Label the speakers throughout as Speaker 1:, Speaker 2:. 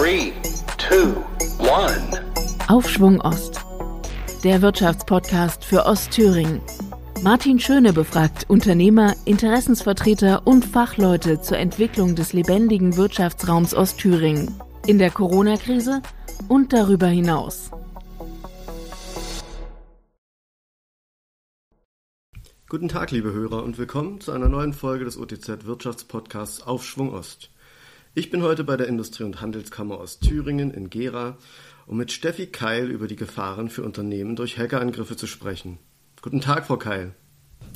Speaker 1: Three, two.
Speaker 2: Aufschwung Ost. Der Wirtschaftspodcast für Ostthüringen. Martin Schöne befragt Unternehmer, Interessensvertreter und Fachleute zur Entwicklung des lebendigen Wirtschaftsraums Ostthüringen in der Corona-Krise und darüber hinaus.
Speaker 3: Guten Tag, liebe Hörer, und willkommen zu einer neuen Folge des OTZ Wirtschaftspodcasts Aufschwung Ost. Ich bin heute bei der Industrie- und Handelskammer Ostthüringen in Gera, um mit Steffi Keil über die Gefahren für Unternehmen durch Hackerangriffe zu sprechen. Guten Tag, Frau Keil.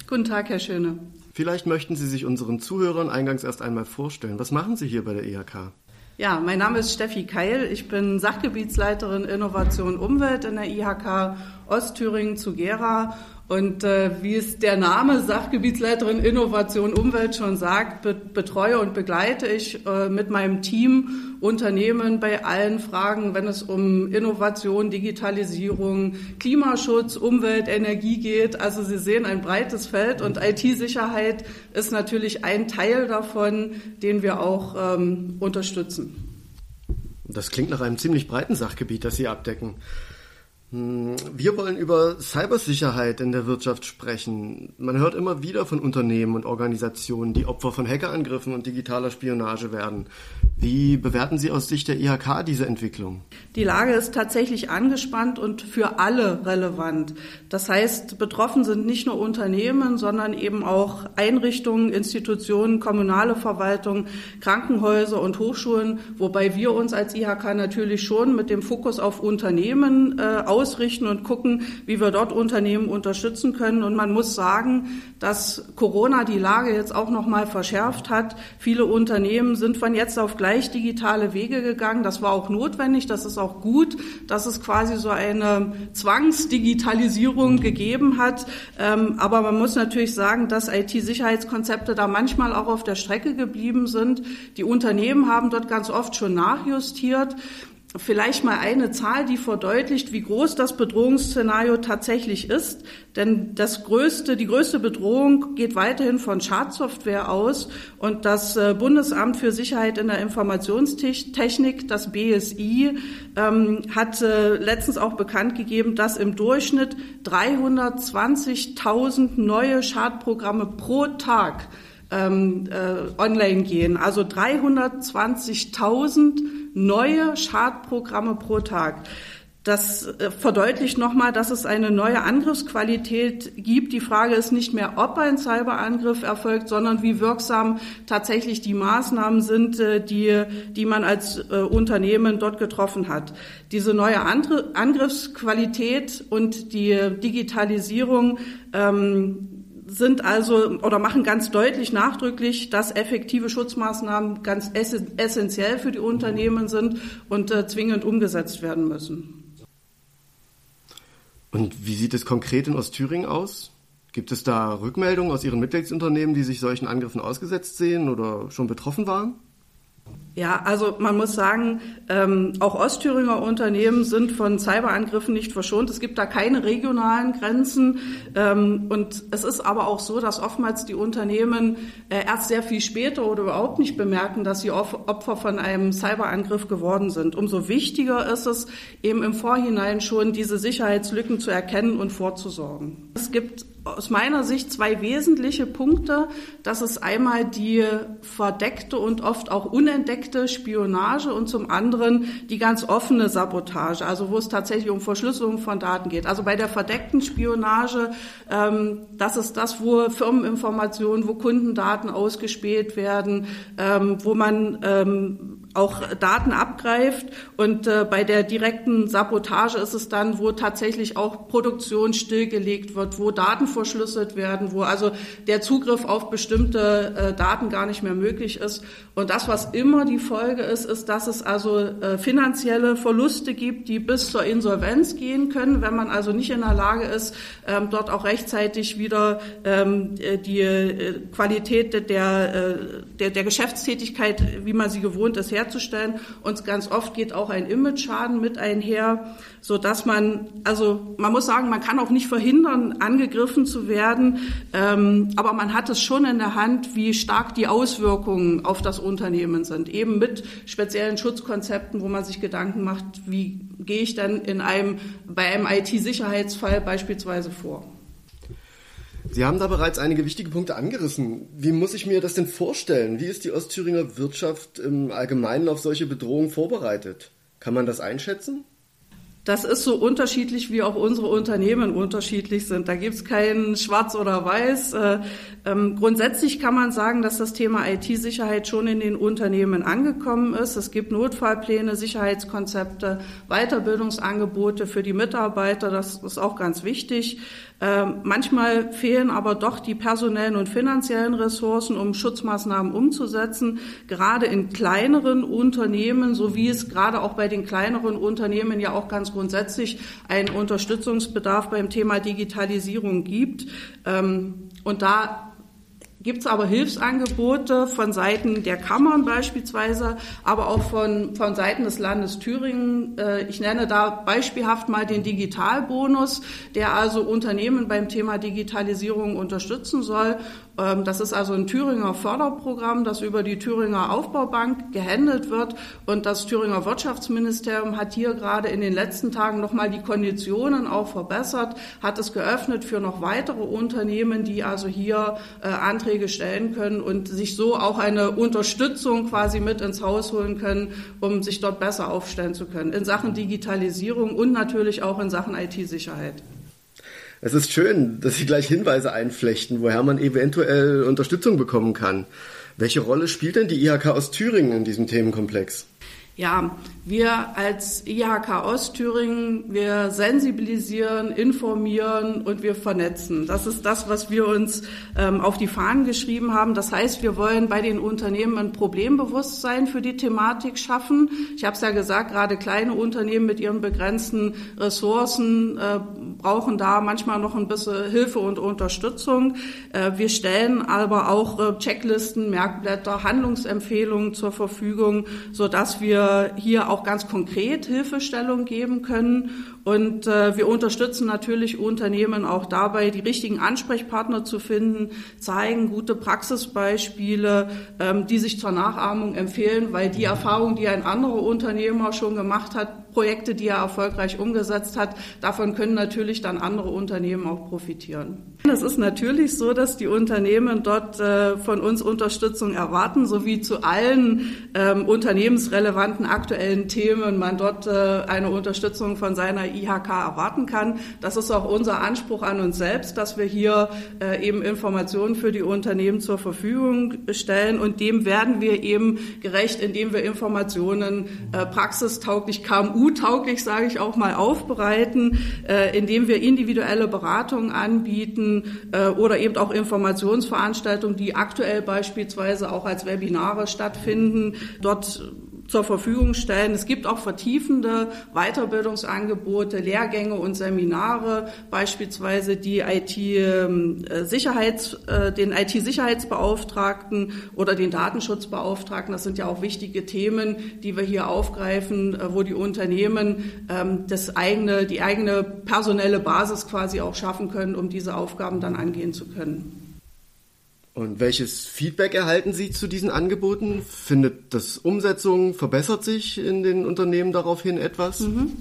Speaker 4: Guten Tag, Herr Schöne.
Speaker 3: Vielleicht möchten Sie sich unseren Zuhörern eingangs erst einmal vorstellen. Was machen Sie hier bei der IHK?
Speaker 4: Ja, mein Name ist Steffi Keil. Ich bin Sachgebietsleiterin Innovation Umwelt in der IHK Ostthüringen zu Gera und äh, wie es der Name Sachgebietsleiterin Innovation Umwelt schon sagt, be betreue und begleite ich äh, mit meinem Team Unternehmen bei allen Fragen, wenn es um Innovation, Digitalisierung, Klimaschutz, Umwelt, Energie geht. Also Sie sehen ein breites Feld und IT-Sicherheit ist natürlich ein Teil davon, den wir auch ähm, unterstützen.
Speaker 3: Das klingt nach einem ziemlich breiten Sachgebiet, das Sie abdecken. Hm, wir wollen über Cybersicherheit in der Wirtschaft sprechen. Man hört immer wieder von Unternehmen und Organisationen, die Opfer von Hackerangriffen und digitaler Spionage werden. Wie bewerten Sie aus Sicht der IHK diese Entwicklung?
Speaker 4: Die Lage ist tatsächlich angespannt und für alle relevant. Das heißt, betroffen sind nicht nur Unternehmen, sondern eben auch Einrichtungen, Institutionen, kommunale Verwaltung, Krankenhäuser und Hochschulen, wobei wir uns als IHK natürlich schon mit dem Fokus auf Unternehmen äh, ausrichten und gucken, wie wir dort Unternehmen unterstützen können. Und man muss sagen, dass Corona die Lage jetzt auch noch mal verschärft hat. Viele Unternehmen sind von jetzt auf gleich digitale Wege gegangen. Das war auch notwendig. Das ist auch gut, dass es quasi so eine Zwangsdigitalisierung gegeben hat. Ähm, aber man muss natürlich sagen, dass IT-Sicherheitskonzepte da manchmal auch auf der Strecke geblieben sind. Die Unternehmen haben dort ganz oft schon nachjustiert. Vielleicht mal eine Zahl, die verdeutlicht, wie groß das Bedrohungsszenario tatsächlich ist. Denn das größte, die größte Bedrohung geht weiterhin von Schadsoftware aus. Und das äh, Bundesamt für Sicherheit in der Informationstechnik, das BSI, ähm, hat äh, letztens auch bekannt gegeben, dass im Durchschnitt 320.000 neue Schadprogramme pro Tag ähm, äh, online gehen. Also 320.000 neue Schadprogramme pro Tag. Das äh, verdeutlicht nochmal, dass es eine neue Angriffsqualität gibt. Die Frage ist nicht mehr, ob ein Cyberangriff erfolgt, sondern wie wirksam tatsächlich die Maßnahmen sind, äh, die, die man als äh, Unternehmen dort getroffen hat. Diese neue Angriffsqualität und die Digitalisierung ähm, sind also oder machen ganz deutlich nachdrücklich, dass effektive Schutzmaßnahmen ganz essentiell für die Unternehmen sind und äh, zwingend umgesetzt werden müssen.
Speaker 3: Und wie sieht es konkret in Ostthüringen aus? Gibt es da Rückmeldungen aus Ihren Mitgliedsunternehmen, die sich solchen Angriffen ausgesetzt sehen oder schon betroffen waren?
Speaker 4: Ja, also man muss sagen, ähm, auch Ostthüringer Unternehmen sind von Cyberangriffen nicht verschont. Es gibt da keine regionalen Grenzen. Ähm, und es ist aber auch so, dass oftmals die Unternehmen äh, erst sehr viel später oder überhaupt nicht bemerken, dass sie Opfer von einem Cyberangriff geworden sind. Umso wichtiger ist es, eben im Vorhinein schon diese Sicherheitslücken zu erkennen und vorzusorgen. Es gibt aus meiner Sicht zwei wesentliche Punkte. Das ist einmal die verdeckte und oft auch unentdeckte Spionage und zum anderen die ganz offene Sabotage, also wo es tatsächlich um Verschlüsselung von Daten geht. Also bei der verdeckten Spionage, ähm, das ist das, wo Firmeninformationen, wo Kundendaten ausgespäht werden, ähm, wo man ähm, auch Daten abgreift. Und äh, bei der direkten Sabotage ist es dann, wo tatsächlich auch Produktion stillgelegt wird, wo Daten verschlüsselt werden, wo also der Zugriff auf bestimmte äh, Daten gar nicht mehr möglich ist. Und das, was immer die Folge ist, ist, dass es also äh, finanzielle Verluste gibt, die bis zur Insolvenz gehen können, wenn man also nicht in der Lage ist, ähm, dort auch rechtzeitig wieder ähm, äh, die äh, Qualität der, äh, der, der Geschäftstätigkeit, wie man sie gewohnt ist, herzustellen herzustellen. Und ganz oft geht auch ein Image-Schaden mit einher, so dass man, also man muss sagen, man kann auch nicht verhindern, angegriffen zu werden, ähm, aber man hat es schon in der Hand, wie stark die Auswirkungen auf das Unternehmen sind. Eben mit speziellen Schutzkonzepten, wo man sich Gedanken macht, wie gehe ich denn in einem, bei einem IT-Sicherheitsfall beispielsweise vor.
Speaker 3: Sie haben da bereits einige wichtige Punkte angerissen. Wie muss ich mir das denn vorstellen? Wie ist die Ostthüringer Wirtschaft im Allgemeinen auf solche Bedrohungen vorbereitet? Kann man das einschätzen?
Speaker 4: Das ist so unterschiedlich, wie auch unsere Unternehmen unterschiedlich sind. Da gibt es kein Schwarz oder Weiß. Äh, ähm, grundsätzlich kann man sagen, dass das Thema IT-Sicherheit schon in den Unternehmen angekommen ist. Es gibt Notfallpläne, Sicherheitskonzepte, Weiterbildungsangebote für die Mitarbeiter. Das ist auch ganz wichtig. Ähm, manchmal fehlen aber doch die personellen und finanziellen Ressourcen, um Schutzmaßnahmen umzusetzen. Gerade in kleineren Unternehmen, so wie es gerade auch bei den kleineren Unternehmen ja auch ganz grundsätzlich einen Unterstützungsbedarf beim Thema Digitalisierung gibt. Ähm, und da gibt es aber Hilfsangebote von Seiten der Kammern beispielsweise, aber auch von, von Seiten des Landes Thüringen. Äh, ich nenne da beispielhaft mal den Digitalbonus, der also Unternehmen beim Thema Digitalisierung unterstützen soll. Ähm, das ist also ein Thüringer Förderprogramm, das über die Thüringer Aufbaubank gehandelt wird. Und das Thüringer Wirtschaftsministerium hat hier gerade in den letzten Tagen nochmal die Konditionen auch verbessert, hat es geöffnet für noch weitere Unternehmen, die also hier äh, Anträge stellen können und sich so auch eine Unterstützung quasi mit ins Haus holen können, um sich dort besser aufstellen zu können in Sachen Digitalisierung und natürlich auch in Sachen IT-Sicherheit.
Speaker 3: Es ist schön, dass Sie gleich Hinweise einflechten, woher man eventuell Unterstützung bekommen kann. Welche Rolle spielt denn die IHK aus Thüringen in diesem Themenkomplex?
Speaker 4: Ja, wir als IHK Ostthüringen, wir sensibilisieren, informieren und wir vernetzen. Das ist das, was wir uns ähm, auf die Fahnen geschrieben haben. Das heißt, wir wollen bei den Unternehmen ein Problembewusstsein für die Thematik schaffen. Ich habe es ja gesagt, gerade kleine Unternehmen mit ihren begrenzten Ressourcen äh, brauchen da manchmal noch ein bisschen Hilfe und Unterstützung. Äh, wir stellen aber auch äh, Checklisten, Merkblätter, Handlungsempfehlungen zur Verfügung, so dass wir hier auch ganz konkret Hilfestellung geben können und äh, wir unterstützen natürlich Unternehmen auch dabei, die richtigen Ansprechpartner zu finden, zeigen gute Praxisbeispiele, ähm, die sich zur Nachahmung empfehlen, weil die Erfahrung, die ein anderer Unternehmer schon gemacht hat, Projekte, die er erfolgreich umgesetzt hat, davon können natürlich dann andere Unternehmen auch profitieren. Es ist natürlich so, dass die Unternehmen dort äh, von uns Unterstützung erwarten, sowie zu allen ähm, unternehmensrelevanten aktuellen Themen man dort äh, eine Unterstützung von seiner IHK erwarten kann. Das ist auch unser Anspruch an uns selbst, dass wir hier äh, eben Informationen für die Unternehmen zur Verfügung stellen und dem werden wir eben gerecht, indem wir Informationen praxistauglich, KMU-tauglich, sage ich auch mal, aufbereiten, indem wir individuelle Beratungen anbieten äh, oder eben auch Informationsveranstaltungen, die aktuell beispielsweise auch als Webinare stattfinden. Dort zur Verfügung stellen. Es gibt auch vertiefende Weiterbildungsangebote, Lehrgänge und Seminare, beispielsweise die IT-Sicherheits, ähm, äh, den IT-Sicherheitsbeauftragten oder den Datenschutzbeauftragten. Das sind ja auch wichtige Themen, die wir hier aufgreifen, äh, wo die Unternehmen ähm, das eigene, die eigene personelle Basis quasi auch schaffen können, um diese Aufgaben dann angehen zu können.
Speaker 3: Und welches Feedback erhalten Sie zu diesen Angeboten? Findet das Umsetzung, verbessert sich in den Unternehmen daraufhin etwas? Mhm.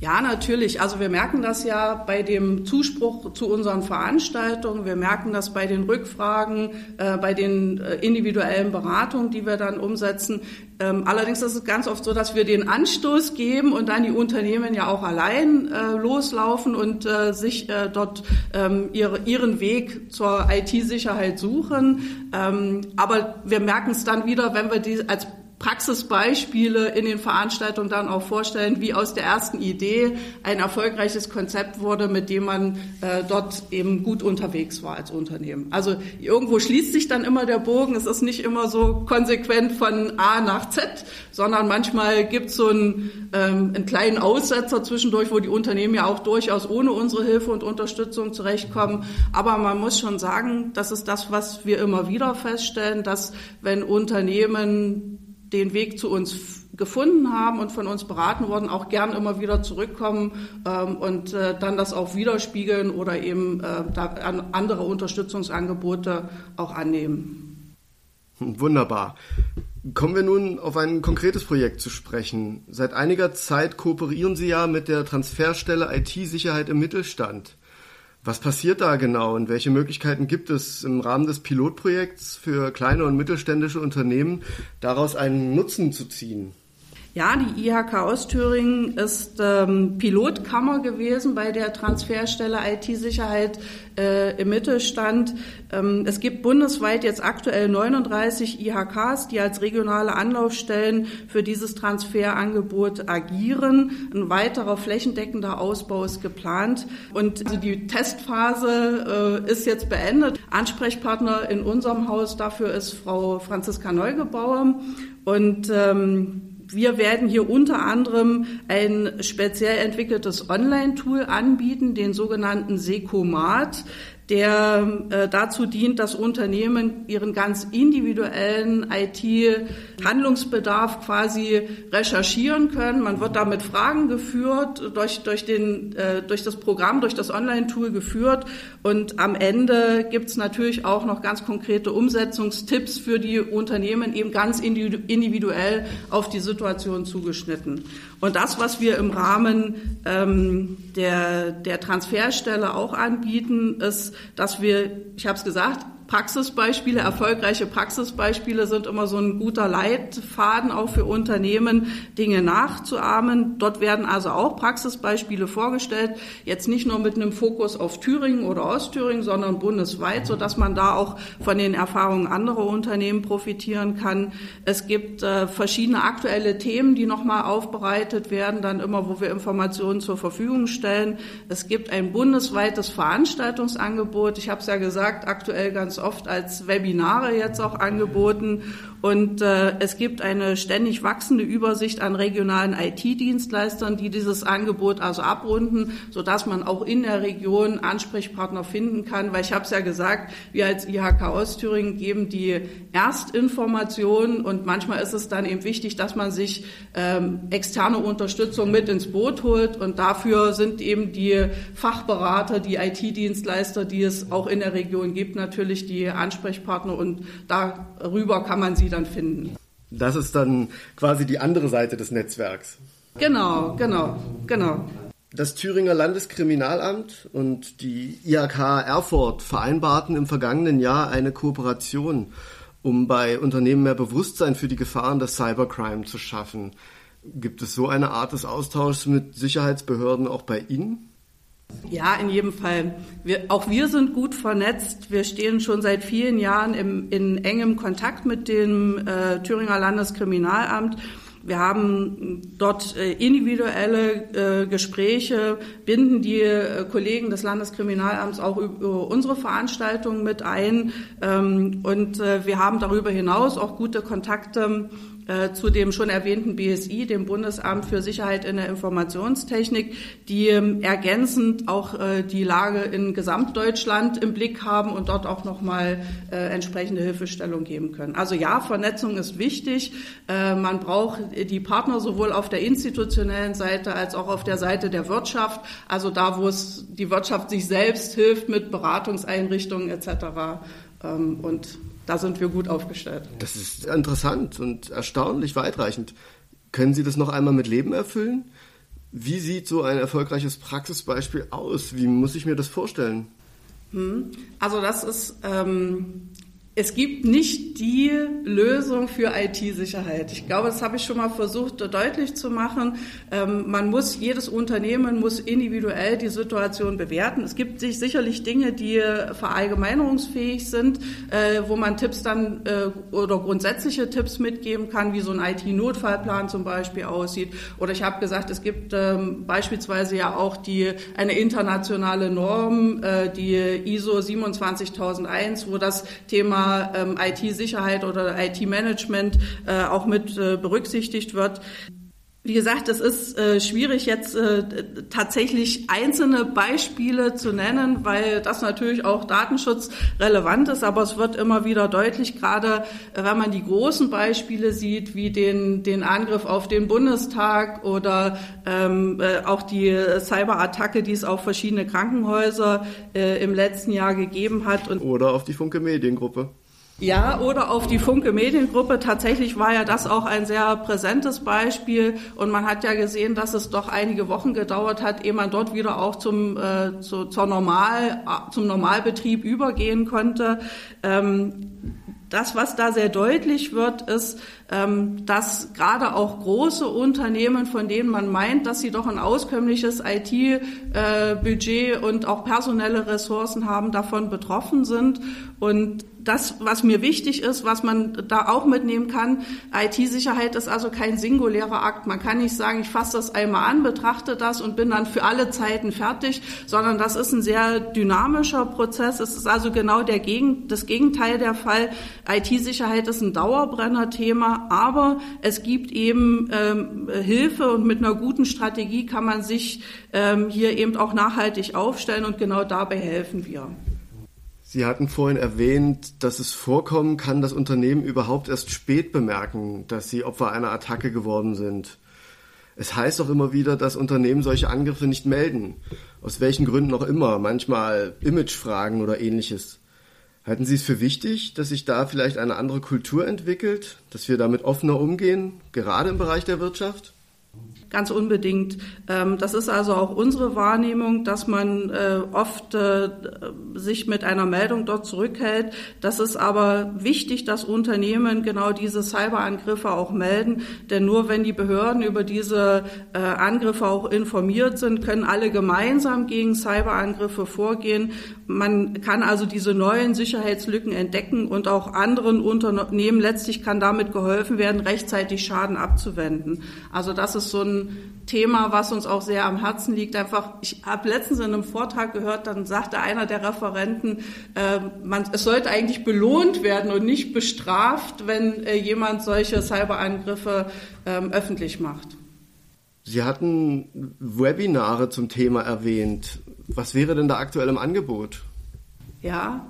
Speaker 4: Ja, natürlich. Also wir merken das ja bei dem Zuspruch zu unseren Veranstaltungen. Wir merken das bei den Rückfragen, äh, bei den äh, individuellen Beratungen, die wir dann umsetzen. Ähm, allerdings ist es ganz oft so, dass wir den Anstoß geben und dann die Unternehmen ja auch allein äh, loslaufen und äh, sich äh, dort ähm, ihre, ihren Weg zur IT-Sicherheit suchen. Ähm, aber wir merken es dann wieder, wenn wir die als Praxisbeispiele in den Veranstaltungen dann auch vorstellen, wie aus der ersten Idee ein erfolgreiches Konzept wurde, mit dem man äh, dort eben gut unterwegs war als Unternehmen. Also irgendwo schließt sich dann immer der Bogen. Es ist nicht immer so konsequent von A nach Z, sondern manchmal gibt es so einen, ähm, einen kleinen Aussetzer zwischendurch, wo die Unternehmen ja auch durchaus ohne unsere Hilfe und Unterstützung zurechtkommen. Aber man muss schon sagen, das ist das, was wir immer wieder feststellen, dass wenn Unternehmen den Weg zu uns gefunden haben und von uns beraten wurden, auch gern immer wieder zurückkommen ähm, und äh, dann das auch widerspiegeln oder eben äh, andere Unterstützungsangebote auch annehmen.
Speaker 3: Wunderbar. Kommen wir nun auf ein konkretes Projekt zu sprechen. Seit einiger Zeit kooperieren Sie ja mit der Transferstelle IT-Sicherheit im Mittelstand. Was passiert da genau und welche Möglichkeiten gibt es im Rahmen des Pilotprojekts für kleine und mittelständische Unternehmen, daraus einen Nutzen zu ziehen?
Speaker 4: Ja, die IHK Ostthüringen ist ähm, Pilotkammer gewesen bei der Transferstelle IT-Sicherheit äh, im Mittelstand. Ähm, es gibt bundesweit jetzt aktuell 39 IHKs, die als regionale Anlaufstellen für dieses Transferangebot agieren. Ein weiterer flächendeckender Ausbau ist geplant und also die Testphase äh, ist jetzt beendet. Ansprechpartner in unserem Haus dafür ist Frau Franziska Neugebauer und ähm, wir werden hier unter anderem ein speziell entwickeltes Online-Tool anbieten, den sogenannten Secomat der äh, dazu dient, dass Unternehmen ihren ganz individuellen IT-Handlungsbedarf quasi recherchieren können. Man wird damit Fragen geführt, durch, durch, den, äh, durch das Programm, durch das Online-Tool geführt. Und am Ende gibt es natürlich auch noch ganz konkrete Umsetzungstipps für die Unternehmen, eben ganz individuell auf die Situation zugeschnitten. Und das, was wir im Rahmen ähm, der, der Transferstelle auch anbieten, ist, dass wir, ich habe es gesagt, Praxisbeispiele, erfolgreiche Praxisbeispiele sind immer so ein guter Leitfaden auch für Unternehmen, Dinge nachzuahmen. Dort werden also auch Praxisbeispiele vorgestellt, jetzt nicht nur mit einem Fokus auf Thüringen oder Ostthüringen, sondern bundesweit, so dass man da auch von den Erfahrungen anderer Unternehmen profitieren kann. Es gibt äh, verschiedene aktuelle Themen, die nochmal aufbereitet werden, dann immer, wo wir Informationen zur Verfügung stellen. Es gibt ein bundesweites Veranstaltungsangebot. Ich habe es ja gesagt, aktuell ganz oft als Webinare jetzt auch angeboten. Und äh, es gibt eine ständig wachsende Übersicht an regionalen IT-Dienstleistern, die dieses Angebot also abrunden, sodass man auch in der Region Ansprechpartner finden kann. Weil ich habe es ja gesagt, wir als IHK Ostthüringen geben die Erstinformation und manchmal ist es dann eben wichtig, dass man sich ähm, externe Unterstützung mit ins Boot holt. Und dafür sind eben die Fachberater, die IT-Dienstleister, die es auch in der Region gibt, natürlich die Ansprechpartner und darüber kann man sie dann finden.
Speaker 3: Das ist dann quasi die andere Seite des Netzwerks.
Speaker 4: Genau, genau, genau.
Speaker 3: Das Thüringer Landeskriminalamt und die IHK Erfurt vereinbarten im vergangenen Jahr eine Kooperation, um bei Unternehmen mehr Bewusstsein für die Gefahren des Cybercrime zu schaffen. Gibt es so eine Art des Austauschs mit Sicherheitsbehörden auch bei Ihnen?
Speaker 4: Ja, in jedem Fall. Wir, auch wir sind gut vernetzt. Wir stehen schon seit vielen Jahren im, in engem Kontakt mit dem äh, Thüringer Landeskriminalamt. Wir haben dort äh, individuelle äh, Gespräche, binden die äh, Kollegen des Landeskriminalamts auch über unsere Veranstaltungen mit ein. Ähm, und äh, wir haben darüber hinaus auch gute Kontakte äh, zu dem schon erwähnten BSI, dem Bundesamt für Sicherheit in der Informationstechnik, die ähm, ergänzend auch äh, die Lage in Gesamtdeutschland im Blick haben und dort auch nochmal äh, entsprechende Hilfestellung geben können. Also ja, Vernetzung ist wichtig. Man braucht die Partner sowohl auf der institutionellen Seite als auch auf der Seite der Wirtschaft, also da, wo es die Wirtschaft sich selbst hilft mit Beratungseinrichtungen etc. Ähm, und da sind wir gut aufgestellt.
Speaker 3: Das ist interessant und erstaunlich weitreichend. Können Sie das noch einmal mit Leben erfüllen? Wie sieht so ein erfolgreiches Praxisbeispiel aus? Wie muss ich mir das vorstellen?
Speaker 4: Hm. Also das ist ähm, es gibt nicht die Lösung für IT-Sicherheit. Ich glaube, das habe ich schon mal versucht deutlich zu machen. Ähm, man muss, jedes Unternehmen muss individuell die Situation bewerten. Es gibt sich sicherlich Dinge, die verallgemeinerungsfähig sind, äh, wo man Tipps dann äh, oder grundsätzliche Tipps mitgeben kann, wie so ein IT-Notfallplan zum Beispiel aussieht. Oder ich habe gesagt, es gibt ähm, beispielsweise ja auch die, eine internationale Norm, äh, die ISO 27001, wo das Thema ähm, IT-Sicherheit oder IT-Management äh, auch mit äh, berücksichtigt wird. Wie gesagt, es ist äh, schwierig jetzt äh, tatsächlich einzelne Beispiele zu nennen, weil das natürlich auch Datenschutz relevant ist. Aber es wird immer wieder deutlich, gerade äh, wenn man die großen Beispiele sieht, wie den, den Angriff auf den Bundestag oder ähm, äh, auch die Cyberattacke, die es auf verschiedene Krankenhäuser äh, im letzten Jahr gegeben hat.
Speaker 3: Und oder auf die Funke Mediengruppe.
Speaker 4: Ja, oder auf die Funke Mediengruppe. Tatsächlich war ja das auch ein sehr präsentes Beispiel. Und man hat ja gesehen, dass es doch einige Wochen gedauert hat, ehe man dort wieder auch zum, äh, zu, zur Normal, zum Normalbetrieb übergehen konnte. Ähm, das, was da sehr deutlich wird, ist, ähm, dass gerade auch große Unternehmen, von denen man meint, dass sie doch ein auskömmliches IT-Budget äh, und auch personelle Ressourcen haben, davon betroffen sind. Und das, was mir wichtig ist, was man da auch mitnehmen kann, IT-Sicherheit ist also kein singulärer Akt. Man kann nicht sagen, ich fasse das einmal an, betrachte das und bin dann für alle Zeiten fertig, sondern das ist ein sehr dynamischer Prozess. Es ist also genau der Gegen, das Gegenteil der Fall. IT-Sicherheit ist ein Dauerbrenner-Thema, aber es gibt eben ähm, Hilfe und mit einer guten Strategie kann man sich ähm, hier eben auch nachhaltig aufstellen und genau dabei helfen wir.
Speaker 3: Sie hatten vorhin erwähnt, dass es vorkommen kann, dass Unternehmen überhaupt erst spät bemerken, dass sie Opfer einer Attacke geworden sind. Es heißt auch immer wieder, dass Unternehmen solche Angriffe nicht melden. Aus welchen Gründen auch immer, manchmal Imagefragen oder ähnliches. Halten Sie es für wichtig, dass sich da vielleicht eine andere Kultur entwickelt, dass wir damit offener umgehen, gerade im Bereich der Wirtschaft?
Speaker 4: Ganz unbedingt. Ähm, das ist also auch unsere Wahrnehmung, dass man äh, oft äh, sich mit einer Meldung dort zurückhält. Das ist aber wichtig, dass Unternehmen genau diese Cyberangriffe auch melden, denn nur wenn die Behörden über diese äh, Angriffe auch informiert sind, können alle gemeinsam gegen Cyberangriffe vorgehen. Man kann also diese neuen Sicherheitslücken entdecken und auch anderen Unternehmen letztlich kann damit geholfen werden, rechtzeitig Schaden abzuwenden. Also das ist so ein Thema, was uns auch sehr am Herzen liegt. Einfach, ich habe letztens in einem Vortrag gehört, dann sagte einer der Referenten, äh, man, es sollte eigentlich belohnt werden und nicht bestraft, wenn äh, jemand solche Cyberangriffe äh, öffentlich macht.
Speaker 3: Sie hatten Webinare zum Thema erwähnt. Was wäre denn da aktuell im Angebot?
Speaker 4: Ja,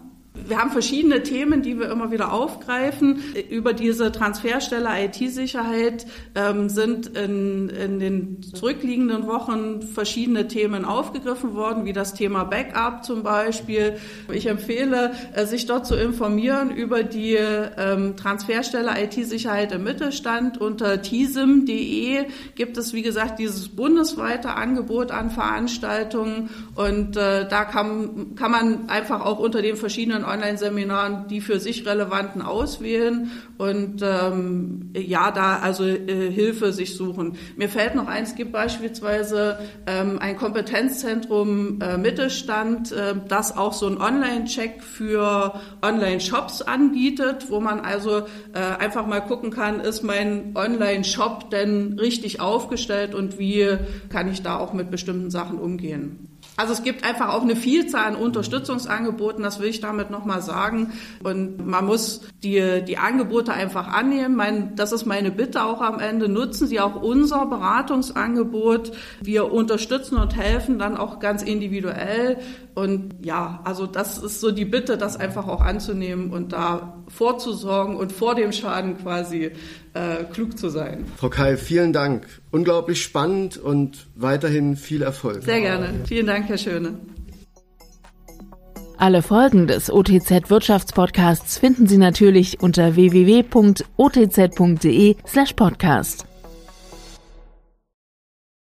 Speaker 4: wir haben verschiedene Themen, die wir immer wieder aufgreifen. Über diese Transferstelle IT-Sicherheit ähm, sind in, in den zurückliegenden Wochen verschiedene Themen aufgegriffen worden, wie das Thema Backup zum Beispiel. Ich empfehle, äh, sich dort zu informieren über die ähm, Transferstelle IT-Sicherheit im Mittelstand. Unter tisim.de gibt es, wie gesagt, dieses bundesweite Angebot an Veranstaltungen und äh, da kann, kann man einfach auch unter den verschiedenen Online-Seminaren die für sich relevanten auswählen und ähm, ja, da also äh, Hilfe sich suchen. Mir fällt noch eins, gibt beispielsweise ähm, ein Kompetenzzentrum äh, Mittelstand, äh, das auch so einen Online-Check für Online-Shops anbietet, wo man also äh, einfach mal gucken kann, ist mein Online-Shop denn richtig aufgestellt und wie kann ich da auch mit bestimmten Sachen umgehen. Also es gibt einfach auch eine Vielzahl an Unterstützungsangeboten, das will ich damit nochmal sagen. Und man muss die, die Angebote einfach annehmen. Mein, das ist meine Bitte auch am Ende. Nutzen Sie auch unser Beratungsangebot. Wir unterstützen und helfen dann auch ganz individuell. Und ja, also das ist so die Bitte, das einfach auch anzunehmen und da vorzusorgen und vor dem Schaden quasi äh, klug zu sein.
Speaker 3: Frau Kai, vielen Dank. Unglaublich spannend und weiterhin viel Erfolg.
Speaker 4: Sehr gerne. Vielen Dank, Herr Schöne.
Speaker 2: Alle Folgen des OTZ Wirtschaftspodcasts finden Sie natürlich unter www.otz.de slash podcast.